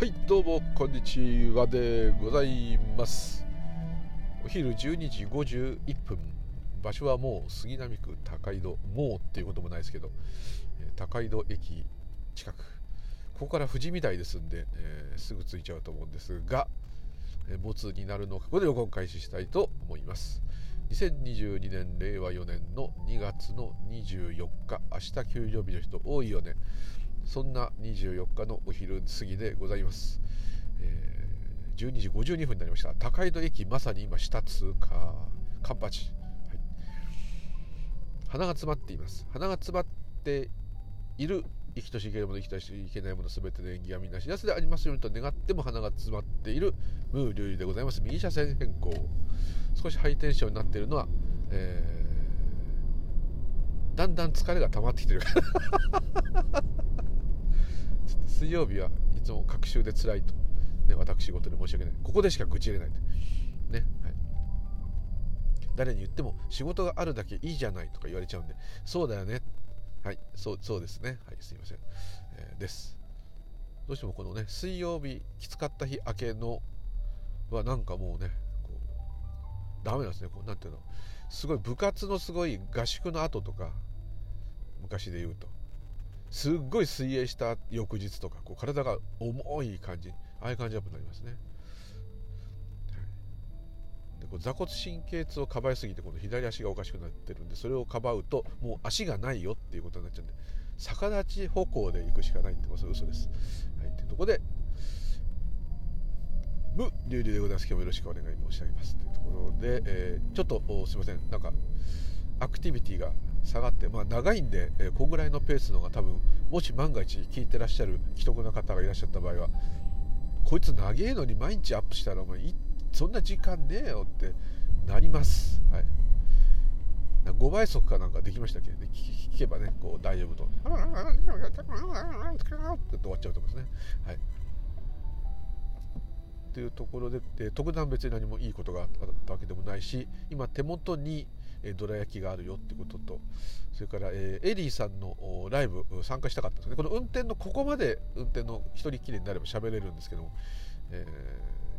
はいどうもこんにちはでございます。お昼12時51分。場所はもう杉並区高井戸もうっていうこともないですけど高井戸駅近く。ここから富士見台ですんで、えー、すぐ着いちゃうと思うんですが、えー、没になるのかここで録音開始したいと思います。2022年令和4年の2月の24日明日給料日の人多いよね。そんな24日のお昼過ぎでございます、えー、12時52分になりました。高井戸駅まさに今下通過。カンパチ、はい、鼻が詰まっています。鼻が詰まっている生きとしいけるもの生きとしいけないもの全ての縁起はみんな幸せでありますようにと願っても鼻が詰まっているムーリュウリでございます。右車線変更。少しハイテンションになっているのは、えー、だんだん疲れが溜まってきてる。水曜日はいつも隔週で辛いと、ね、私事で申し訳ない。ここでしか愚痴れないと。ね、はい、誰に言っても仕事があるだけいいじゃないとか言われちゃうんで。そうだよね。はい。そうそうですね。はいすいません、えー、です。どうしてもこのね水曜日きつかった日明けのはなんかもうねこうダメなんですね。こうなんていうの。すごい部活のすごい合宿の後とか昔で言うと。すっごい水泳した翌日とかこう体が重い感じああいう感じアップになりますね、でこう座骨神経痛をかばいすぎてこの左足がおかしくなってるんでそれをかばうともう足がないよっていうことになっちゃうんで逆立ち歩行で行くしかないってこと嘘です、はい、というところで無流々でございます。今日もよろしくお願い申し上げます。というところで、えー、ちょっとすいません。なんかアクティビティが下がって、まあ、長いんで、えー、こんぐらいのペースのが多分もし万が一聞いてらっしゃる既得な方がいらっしゃった場合はこいつ長えのに毎日アップしたらお前そんな時間ねえよってなります、はい、5倍速かなんかできましたっけ？聞けばねこう大丈夫と。って終わっちゃうと思いますね。はい。っていうところで、え特段別に何もいいことがあったわけでもないし今手元にえどら焼きがあるよってこととそれから、え、エリーさんのライブ参加したかったんですね。この運転のここまで運転の一人きりになれば喋れるんですけども、え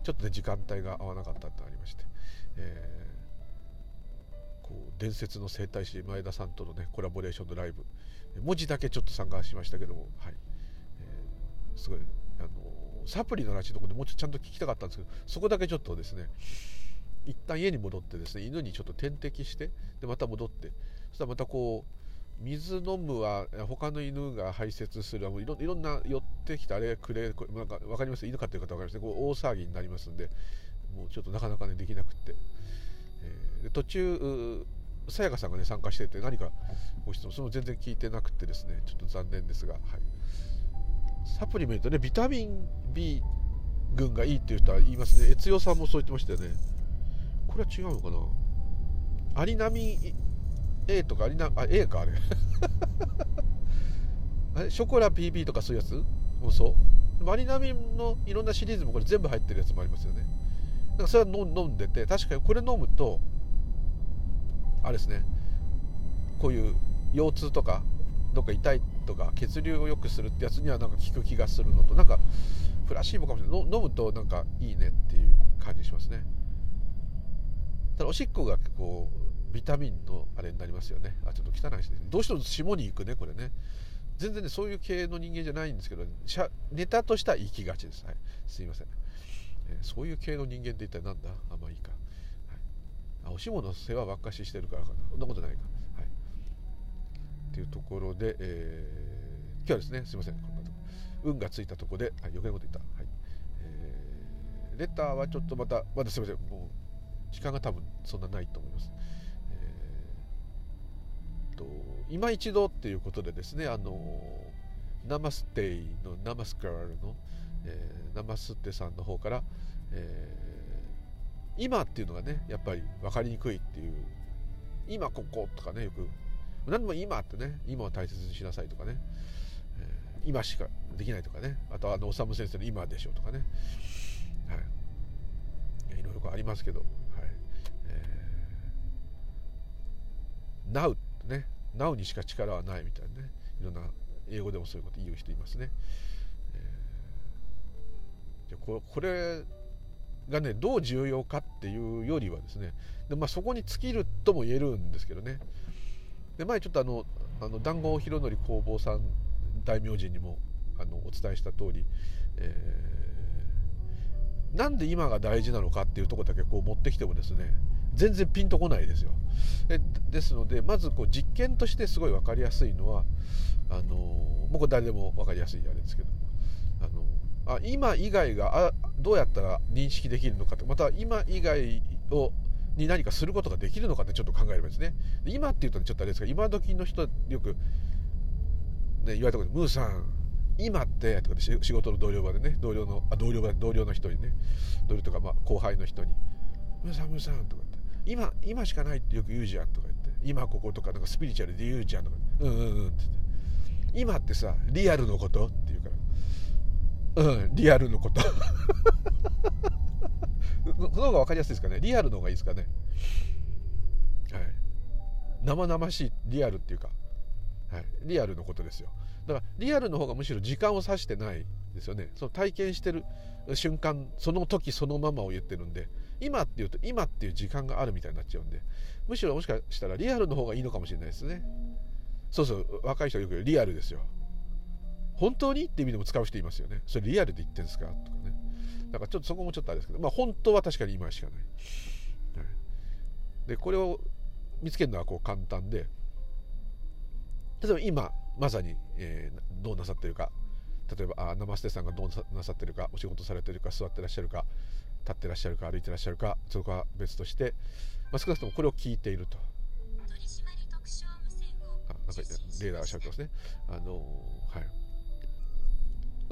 ー、ちょっとね時間帯が合わなかったってありまして、えー、こう伝説の整体師前田さんとのねコラボレーションのライブ文字だけちょっと参加しましたけども、はい。えー、すごいあのサプリの話のところでもうちょっとちゃんと聞きたかったんですけどそこだけちょっとですね一旦家に戻ってですね犬にちょっと点滴してでまた戻ってそしたらまたこう水飲むは他の犬が排泄するいろいろんな寄ってきてあれくれこれなんか分かります？犬飼ってる方分かりますね？こう大騒ぎになりますんでもうちょっとなかなかねできなくって、えー、途中さやかさんがね参加してて何かご質問それも全然聞いてなくてですねちょっと残念ですが、はい、サプリメントねビタミン B 群がいいっていう人は言いますね。悦代さんもそう言ってましたよね。これは違うのかな？アリナミ A とかアリナあ A かあれ。あれ？ショコラ PP とかそういうやつ？もそう？アリナミのいろんなシリーズもこれ全部入ってるやつもありますよね。だからそれは飲んでて確かにこれ飲むとあれですね。こういう腰痛とかどっか痛いとか血流を良くするってやつにはなんか効く気がするのとなんかプラシーボかもしれない。飲むとなんかいいねっていう感じしますね。ただおしっこがこうビタミンのあれになりますよね。あちょっと汚いですね。どうしても霜に行くねこれね。全然ねそういう系の人間じゃないんですけどネタとしては行きがちです、はい、すいません、えー、そういう系の人間って一体何だ？あんまいいか、はい、あおしもの世話ばっかししてるからかな。そんなことないか。はい。っていうところで、えー、今日はですねすいません。こんなとこ。運がついたとこで、はい、余計なこと言った、はい。えー、レターはちょっとまたまだすいません。もう時間が多分そんなないと思います。えー、と今一度っていうことでですねあのナマステイのナマスカールの、えー、ナマステさんの方から、えー、今っていうのがねやっぱり分かりにくいっていう今こことかねよく何でも今ってね今を大切にしなさいとかね、えー、今しかできないとかねあとはあのおさむ先生の今でしょうとかね、はい、いろいろありますけど Now ね。Now にしか力はないみたいなね。いろんな英語でもそういうこと言う人いますね、えでここれがねどう重要かっていうよりはですね。で、まあ、そこに尽きるとも言えるんですけどね。で前ちょっとあのあの談合弘則工房さん大名人にもあのお伝えした通り、えー、なんで今が大事なのかっていうとこだけこう持ってきてもですね全然ピンとこないですよ。ですのでまずこう実験としてすごい分かりやすいのはあのもうこれ誰でも分かりやすいあれですけどあのあ今以外があどうやったら認識できるのかとまた今以外をに何かすることができるのかってちょっと考えればですね今っていうと、ちょっとあれですが今時の人よく、ね、言われたことムーさん今ってとかで仕事の同僚場でね同僚のあ同僚場同僚の人にね同僚とかまあ後輩の人に「ムーさんムーさん」とか「今今しかないってよく言うじゃん」とか言って「今こことかなんかスピリチュアルで言うじゃん」とか「うんうんうん」って言って「今ってさリアルのこと?」って言うから「うんリアルのこと」その方が分かりやすいですかね。リアルの方がいいですかね。はい。生々しいリアルっていうか、はい、リアルのことですよ。だからリアルの方がむしろ時間を指してないですよね。その体験してる瞬間その時そのままを言ってるんで今っていうと今っていう時間があるみたいになっちゃうんでむしろもしかしたらリアルの方がいいのかもしれないですね。そうそう若い人はよく言うリアルですよ。本当にって意味でも使う人いますよね。それリアルで言ってんですかとかね。だからちょっとそこもちょっとあれですけどまあ本当は確かに今しかない、はい、でこれを見つけるのはこう簡単で例えば今まさに、えー、どうなさってるか。例えばあ生捨てさんがどうなさってるかお仕事されてるか座ってらっしゃるか立ってらっしゃるか歩いてらっしゃるかそこは別として、まあ、少なくともこれを聞いていると。あなんかレーダーがしゃべってますね。あのは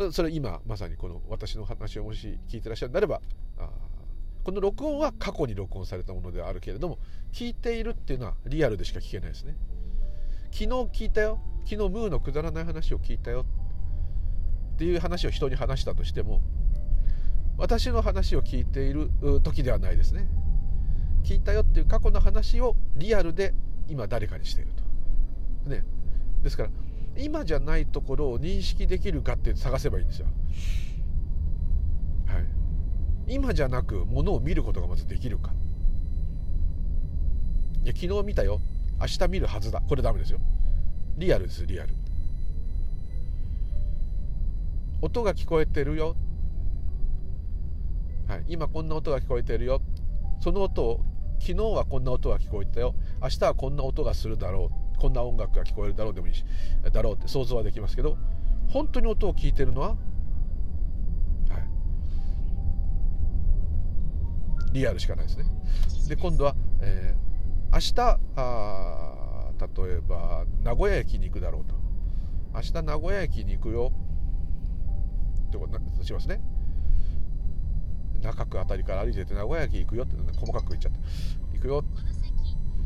い。それ今まさにこの私の話をもし聞いてらっしゃるんであればあこの録音は過去に録音されたものではあるけれども聞いているっていうのはリアルでしか聞けないですね。昨日聞いたよ。昨日ムーのくだらない話を聞いたよっていう話を人に話したとしても私の話を聞いている時ではないですね。聞いたよっていう過去の話をリアルで今誰かにしていると。ね。ですから今じゃないところを認識できるかって探せばいいんですよ。はい。今じゃなくものを見ることがまずできるか。いや昨日見たよ。明日見るはずだ。これダメですよ。リアルですリアル。音が聞こえてるよ、はい、今こんな音が聞こえてるよ。その音を昨日はこんな音が聞こえたよ。明日はこんな音がするだろう。こんな音楽が聞こえるだろうでもいいしだろうって想像はできますけど本当に音を聞いてるのは、はい、リアルしかないですね。で今度は、えー、明日あ例えば名古屋駅に行くだろうと。明日名古屋駅に行くよ。ってことしますね。中区あたりから歩いてて名古屋駅行くよって細かく言っちゃって。行くよ。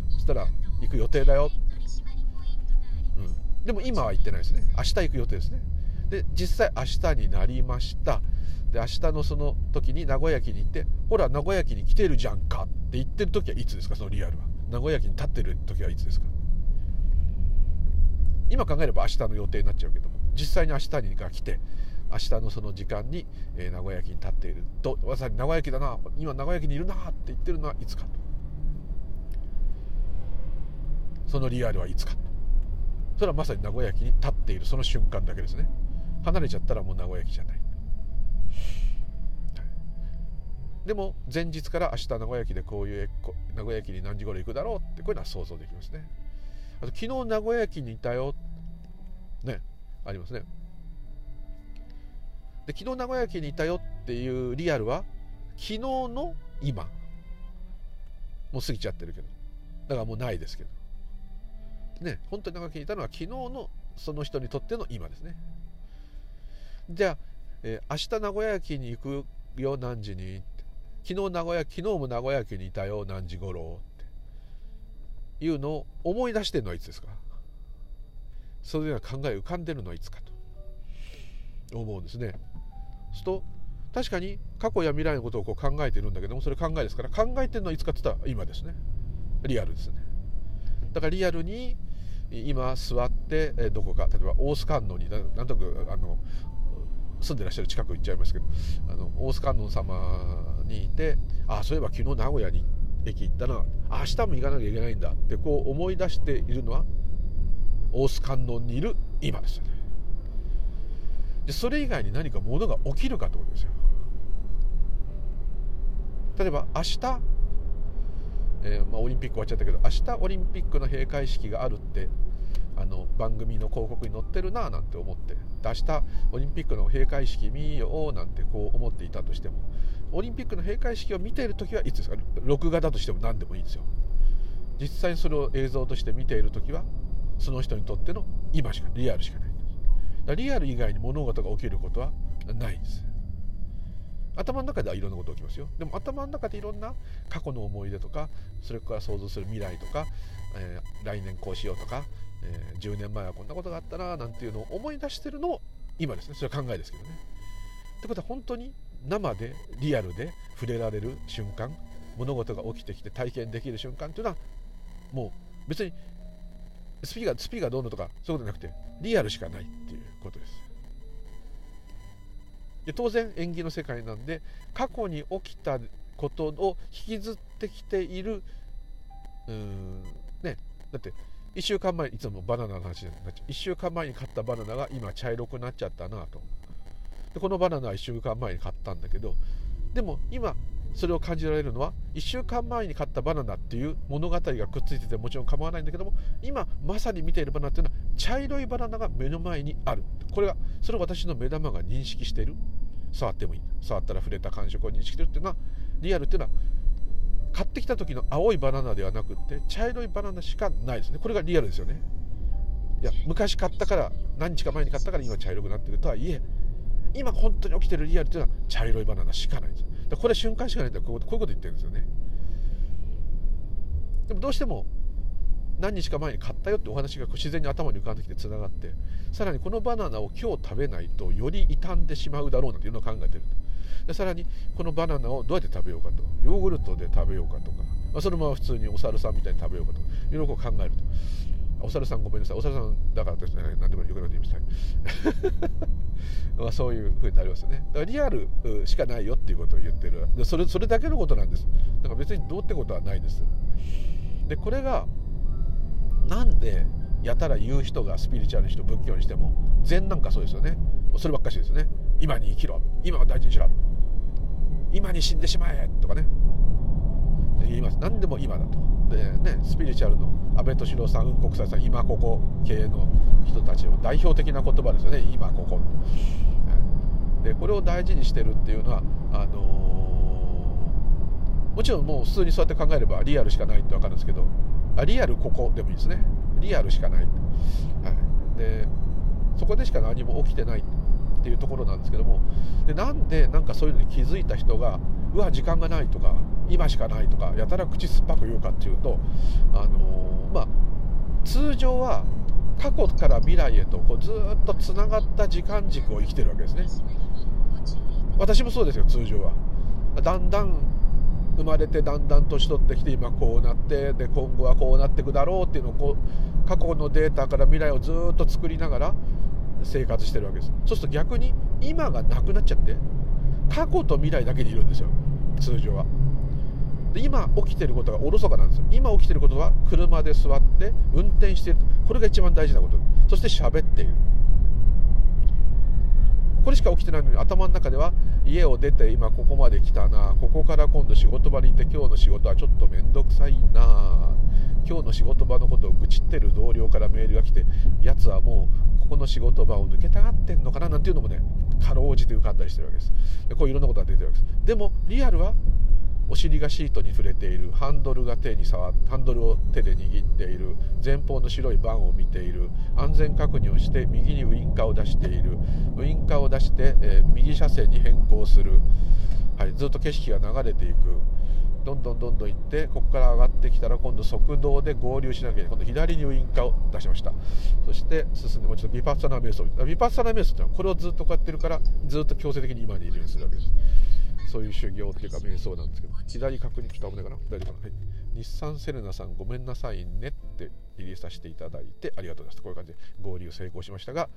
そしたら行く予定だよ、うん、でも今は行ってないですね。明日行く予定ですね。で実際明日になりました。で明日のその時に名古屋駅に行ってほら名古屋駅に来てるじゃんかって言ってる時はいつですか？そのリアルは。名古屋駅に立ってる時はいつですか？今考えれば明日の予定になっちゃうけども実際に明日にが来て明日のその時間に、えー、名古屋駅に立っているとまさに名古屋駅だな今名古屋駅にいるなって言ってるのはいつかと。そのリアルはいつかと。それはまさに名古屋駅に立っているその瞬間だけですね。離れちゃったらもう名古屋駅じゃない。でも前日から明日名古屋駅でこういう名古屋駅に何時頃行くだろうってこういうのは想像できますね。あと昨日名古屋駅にいたよねありますね。で昨日名古屋駅にいたよっていうリアルは昨日の今。もう過ぎちゃってるけど。だからもうないですけど。ね本当に名古屋駅にいたのは昨日のその人にとっての今ですね。じゃあ、えー、明日名古屋駅に行くよ何時に昨日名古屋昨日も名古屋駅にいたよ何時頃って。いうのを思い出してるのはいつですか。そういうような考え浮かんでるのはいつかと思うんですね。すと確かに過去や未来のことをこう考えてるんだけどもそれ考えですから考えてるのはいつかって言ったら今ですね。リアルですね。だからリアルに今座ってどこか例えば大須観音になんとなくあの住んでらっしゃる近く行っちゃいますけどあの大須観音様にいてあそういえば昨日名古屋に駅行ったな。明日も行かなきゃいけないんだってこう思い出しているのは大須観音にいる今ですよね。でそれ以外に何かものが起きるかってことですよ。例えば明日、えー、まあ、オリンピック終わっちゃったけど明日オリンピックの閉会式があるってあの番組の広告に載ってるななんて思って明日オリンピックの閉会式見ようなんてこう思っていたとしてもオリンピックの閉会式を見ている時はいつですか？録画だとしても何でもいいんですよ。実際にそれを映像として見ている時はその人にとっての今しかリアルしかリアル以外に物事が起きることはないんです。頭の中ではいろんなこと起きますよ。でも頭の中でいろんな過去の思い出とかそれから想像する未来とか、えー、来年こうしようとか、えー、10年前はこんなことがあったななんていうのを思い出してるのも今ですね。それは考えですけどね。ってことは本当に生でリアルで触れられる瞬間物事が起きてきて体験できる瞬間っていうのはもう別にスピがスピがどうのとかそういうことじゃなくてリアルしかないっていう。ことです。で当然縁起の世界なんで過去に起きたことを引きずってきているうんねだって1週間前いつもバナナの話になっちゃう。1週間前に買ったバナナが今茶色くなっちゃったなと。でこのバナナは1週間前に買ったんだけどでも今それを感じられるのは1週間前に買ったバナナっていう物語がくっついててもちろん構わないんだけども今まさに見ているバナナっていうのは茶色いバナナが目の前にある。これがそれを私の目玉が認識している。触ってもいい。触ったら触れた感触を認識してるっていうのはリアルっていうのは買ってきた時の青いバナナではなくって茶色いバナナしかないですね。これがリアルですよね。いや昔買ったから何日か前に買ったから今茶色くなってるとはいえ今本当に起きてるリアルっていうのは茶色いバナナしかないんですでこれ瞬間しかないんだこういうこと言ってるんですよね。でもどうしても何日か前に買ったよってお話が自然に頭に浮かんできてつながってさらにこのバナナを今日食べないとより傷んでしまうだろうなというのを考えてると。でさらにこのバナナをどうやって食べようかと。ヨーグルトで食べようかとか、まあ、そのまま普通にお猿さんみたいに食べようかとか。いろいろ考えると。お猿さんごめんなさい。お猿さんだからですね。何でもよくなって言いました。まあそういうふうになりますよね。だからリアルしかないよっていうことを言ってる。それそれだけのことなんです。だから別にどうってことはないです。でこれがなんでやたら言う人がスピリチュアルの人仏教にしても禅なんかそうですよね。そればっかしですよね。今に生きろ。今を大事にしろ。今に死んでしまえ。とかね。言います。何でも今だと。でねスピリチュアルの安倍敏郎さん雲国際さん今ここ系の人たちの代表的な言葉ですよね。今ここ。でこれを大事にしてるっていうのはあのー、もちろんもう普通にそうやって考えればリアルしかないって分かるんですけどあリアルここでもいいですね。リアルしかない、はい、でそこでしか何も起きてない。っていうところなんですけどもでなんでなんかそういうのに気づいた人がうわ時間がないとか今しかないとかやたら口酸っぱく言うかっていうとあのー、まあ通常は過去から未来へとこうずっとつながった時間軸を生きてるわけですね。私もそうですよ通常は。だんだん生まれてだんだん年取ってきて今こうなってで今後はこうなっていくだろうっていうのをこう過去のデータから未来をずっと作りながら生活してるわけです。そうすると逆に今がなくなっちゃって過去と未来だけでいるんですよ。通常は。で今起きてることがおろそかなんですよ。今起きてることは車で座って運転している。これが一番大事なこと。そして喋っている。これしか起きてないのに頭の中では家を出て今ここまで来たなここから今度仕事場に行って今日の仕事はちょっと面倒くさいな。今日の仕事場のことを愚痴ってる同僚からメールが来てやつはもうここの仕事場を抜けたがってんのかななんていうのもねかろうじて浮かんだりしてるわけです。でこういろんなことが出てるわけです。でもリアルはお尻がシートに触れているハンドルが手に触ハンドルを手で握っている前方の白いバンを見ている安全確認をして右にウインカーを出しているウインカーを出して、えー、右車線に変更する、はい、ずっと景色が流れていく。どんどんどんどん行ってここから上がってきたら今度側道で合流しなきゃいけない。今度左にウインカーを出しました。そして進んでもうちょっとビパッサナ瞑想ビパッサナ瞑想ってのはこれをずっとこうやってるからずっと強制的に今にいるようにするわけです。そういう修行っていうか瞑想なんですけど。左確認ちょっと危ないかな大丈夫かな、はい、日産セレナさんごめんなさいねって入れさせていただいてありがとうございますこういう感じで合流成功しましたが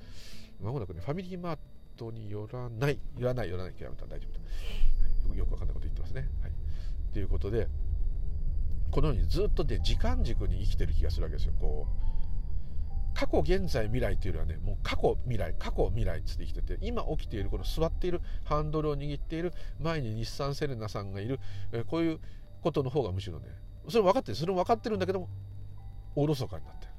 まもなくねファミリーマー人によらない。言わない言わない。極めたら大丈夫と、はい、よくわかんないこと言ってますね。はい、ということでこのようにずっとね時間軸に生きてる気がするわけですよ。こう過去現在未来というよりはねもう過去未来過去未来っつって生きてて今起きているこの座っているハンドルを握っている前に日産セレナさんがいる、こういうことの方がむしろねそれ分かってるそれも分かってるんだけどもおろそかになってる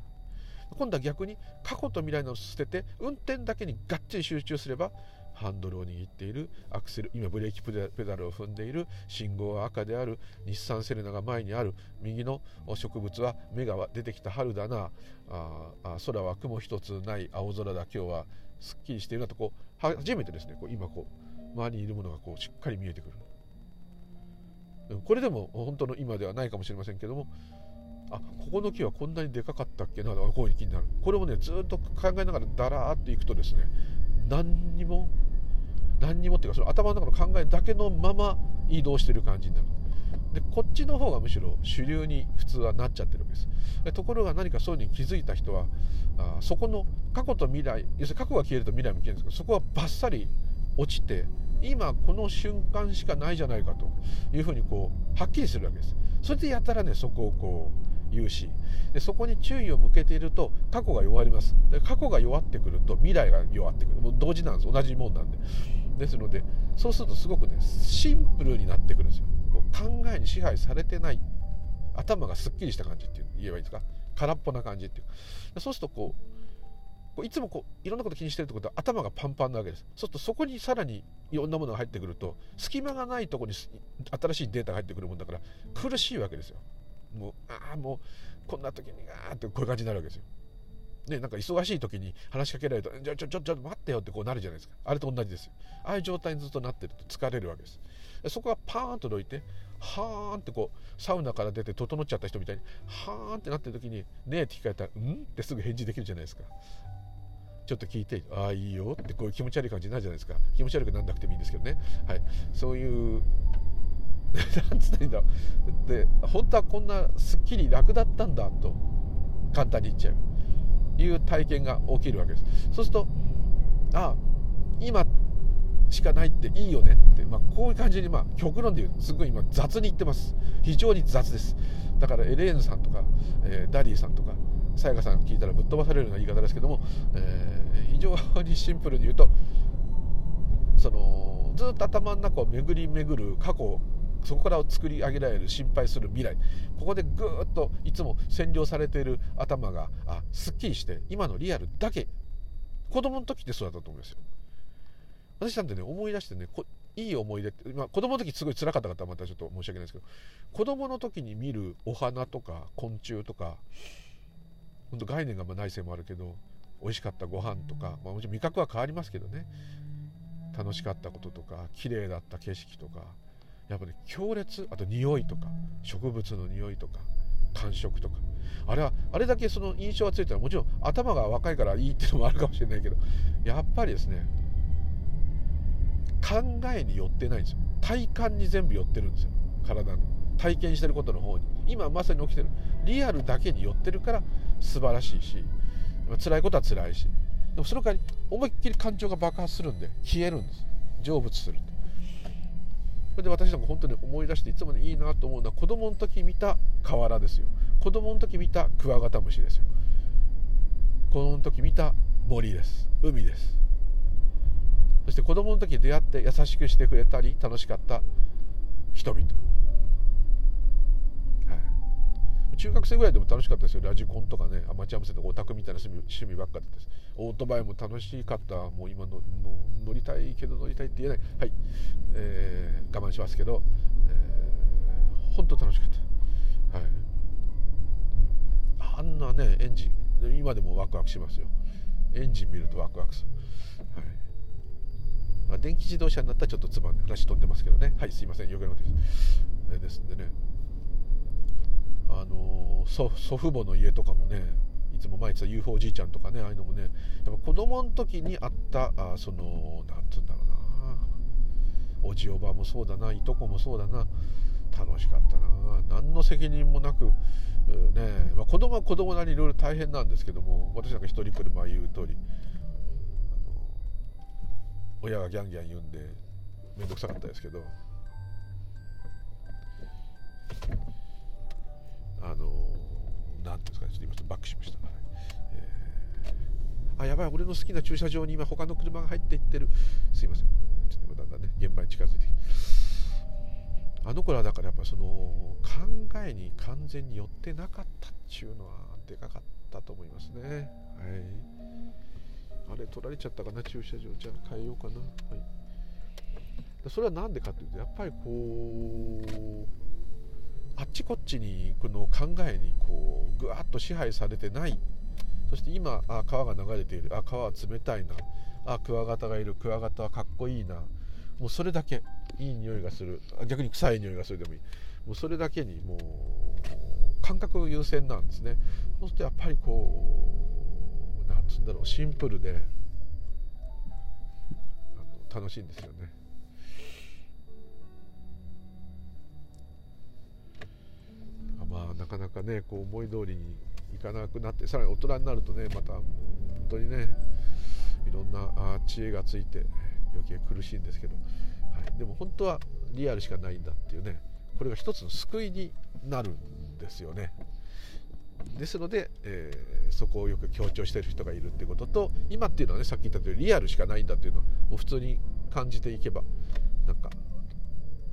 今度は逆に過去と未来のを捨てて運転だけにがっちり集中すればハンドルを握っているアクセル今ブレーキペダルを踏んでいる信号は赤である日産セレナが前にある右の植物は芽が出てきた春だな。ああ空は雲一つない青空だ今日はすっきりしているなとこう初めてですねこう今こう周りにいるものがこうしっかり見えてくる。これでも本当の今ではないかもしれませんけどもあここの木はこんなにでかかったっけなこういう気になる。これもねずっと考えながらだらーっといくとですね何にも何にもっていうかその頭の中の考えだけのまま移動してる感じになる。でこっちの方がむしろ主流に普通はなっちゃってるわけです。でところが何かそういうに気づいた人はあそこの過去と未来要するに過去が消えると未来も消えるんですけどそこはバッサリ落ちて今この瞬間しかないじゃないかというふうにこうはっきりするわけです。それでやたらねそこをこう言うし。でそこに注意を向けていると過去が弱ります。で過去が弱ってくると未来が弱ってくる。もう同時なんです。同じもんなんで。ですのでそうするとすごくねシンプルになってくるんですよ。こう考えに支配されてない頭がすっきりした感じっていう言えばいいですか？空っぽな感じっていう。そうするとこういつもこういろんなこと気にしてるってことは頭がパンパンなわけです。そうするとそこにさらにいろんなものが入ってくると隙間がないとこに新しいデータが入ってくるもんだから苦しいわけですよ。もうああもうこんな時にガーってこういう感じになるわけですよ。ね、なんか忙しい時に話しかけられると「ちょちょちょちょ待ってよ」ってこうなるじゃないですか。あれと同じですよ。ああいう状態にずっとなってると疲れるわけです。そこがパーンとどいてはーんってこうサウナから出て整っちゃった人みたいにはーんってなってる時に「ねえ」って聞かれたら「ん?」ってすぐ返事できるじゃないですか。ちょっと聞いて「ああいいよ」ってこういう気持ち悪い感じになるじゃないですか。気持ち悪くなんなくてもいいんですけどね、はい、そういうなんつったらいいんだろう。で本当はこんなすっきり楽だったんだと簡単に言っちゃういう体験が起きるわけです。そうするとああ今しかないっていいよねって、まあ、こういう感じに、まあ、極論で言うすごい今雑に言ってます。非常に雑です。だからエレーヌさんとか、えー、ダディさんとかさやかさん聞いたらぶっ飛ばされるような言い方ですけども、えー、非常にシンプルに言うとそのずっと頭の中を巡り巡る過去そこから作り上げられる心配する未来。ここでぐーっといつも占領されている頭があすっきりして今のリアルだけ。子供の時ってそうだったと思いますよ。私なんてね思い出してねいい思い出って、まあ、子供の時すごい辛かった方はまたちょっと申し訳ないですけど子供の時に見るお花とか昆虫とか本当概念がまあ内政もあるけど美味しかったご飯とか、まあ、もちろん味覚は変わりますけどね。楽しかったこととか綺麗だった景色とか。やっぱね強烈あと匂いとか植物の匂いとか感触とか。あれはあれだけその印象がついたらもちろん頭が若いからいいっていうのもあるかもしれないけどやっぱりですね考えに寄ってないんですよ。体感に全部寄ってるんですよ。体の体験してることの方に。今まさに起きてる。リアルだけに寄ってるから素晴らしいし辛いことは辛いし。でもその代わり思いっきり感情が爆発するんで消えるんです。成仏するそれで私なんか本当に思い出していつもねいいなと思うのは子供の時見た瓦ですよ。子供の時見たクワガタムシですよ。子供の時見た森です。海です。そして子供の時出会って優しくしてくれたり楽しかった人々。中学生ぐらいでも楽しかったですよ。ラジコンとかね。アマチュア無線とかオタクみたいな趣味趣味ばっかです。オートバイも楽しかったもう今の乗りたいけど乗りたいって言えない。はい、えー、我慢しますけど、えー、本当楽しかった。はい。あんなねエンジン今でもワクワクしますよ。エンジン見るとワクワクする。はい。まあ、電気自動車になったらちょっとつまんない。話飛んでますけどね。はいすいません。余計なことですですんでね。あの祖父母の家とかもねいつも前言ってた UFO おじいちゃんとかねああいうのもねやっぱ子供の時にあったあその何て言うんだろうなおじおばもそうだないとこもそうだな楽しかったな何の責任もなくねまあ、子供は子供なりにいろいろ大変なんですけども私なんか一人車言う通り親がギャンギャン言うんで面倒くさかったですけどなんていうんですかねちょっと今バックしました、えー、あやばい俺の好きな駐車場に今他の車が入っていってる。すいません。ちょっと今だんだんね現場に近づいてきて。あの頃はだからやっぱその考えに完全に寄ってなかったっていうのはでかかったと思いますね。はい。あれ取られちゃったかな駐車場。じゃあ変えようかな。はい。それは何でかというとやっぱりこうっちこっちにこの考えにこうぐわっと支配されてない。そして今あ川が流れている。あ川は冷たいな。あクワガタがいる。クワガタはかっこいいな。もうそれだけ。いい匂いがする。逆に臭い匂いがするでもいい。もうそれだけにもう感覚優先なんですね。そうするとやっぱりこう何つうんだろう。シンプルで楽しいんですよね。まあなかなかねこう思い通りにいかなくなってさらに大人になるとねまた本当にねいろんなあ知恵がついて余計苦しいんですけど、はい、でも本当はリアルしかないんだっていうねこれが一つの救いになるんですよね。ですので、えー、そこをよく強調してる人がいるっていうことと今っていうのはねさっき言った通りリアルしかないんだっていうのはもう普通に感じていけばなんか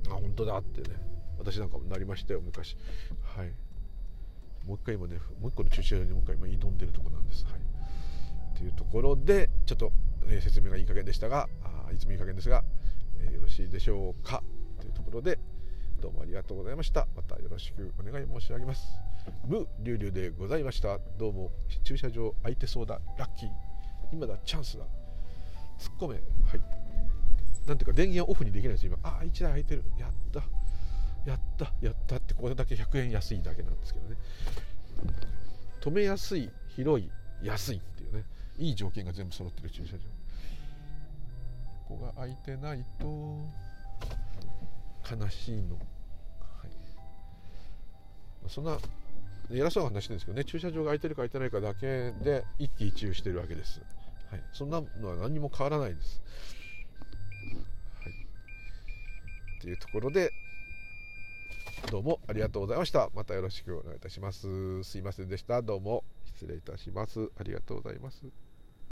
あ本当だってね私なんかもなりましたよ昔。はい。もう一回今ねもう一個の駐車場にもう一回今挑んでるとこなんです。はい。というところでちょっと、え、説明がいい加減でしたがあいつもいい加減ですが、えー、よろしいでしょうか？というところでどうもありがとうございました。またよろしくお願い申し上げます。無流々でございました。どうも駐車場空いてそうだ。ラッキー。今だチャンスだ。突っ込め。はい。なんていうか電源オフにできないです今。ああ1台空いてる。やった。やったやったってこれだけ100円安いだけなんですけどね。止めやすい広い安いっていうね。いい条件が全部揃ってる駐車場。ここが空いてないと悲しいの、はい、そんな偉そうな話ですけどね。駐車場が空いてるか空いてないかだけで一喜一憂してるわけです、はい、そんなのは何も変わらないです、はい、っていうところでどうもありがとうございました。またよろしくお願いいたします。すいませんでした。どうも失礼いたします。ありがとうございます。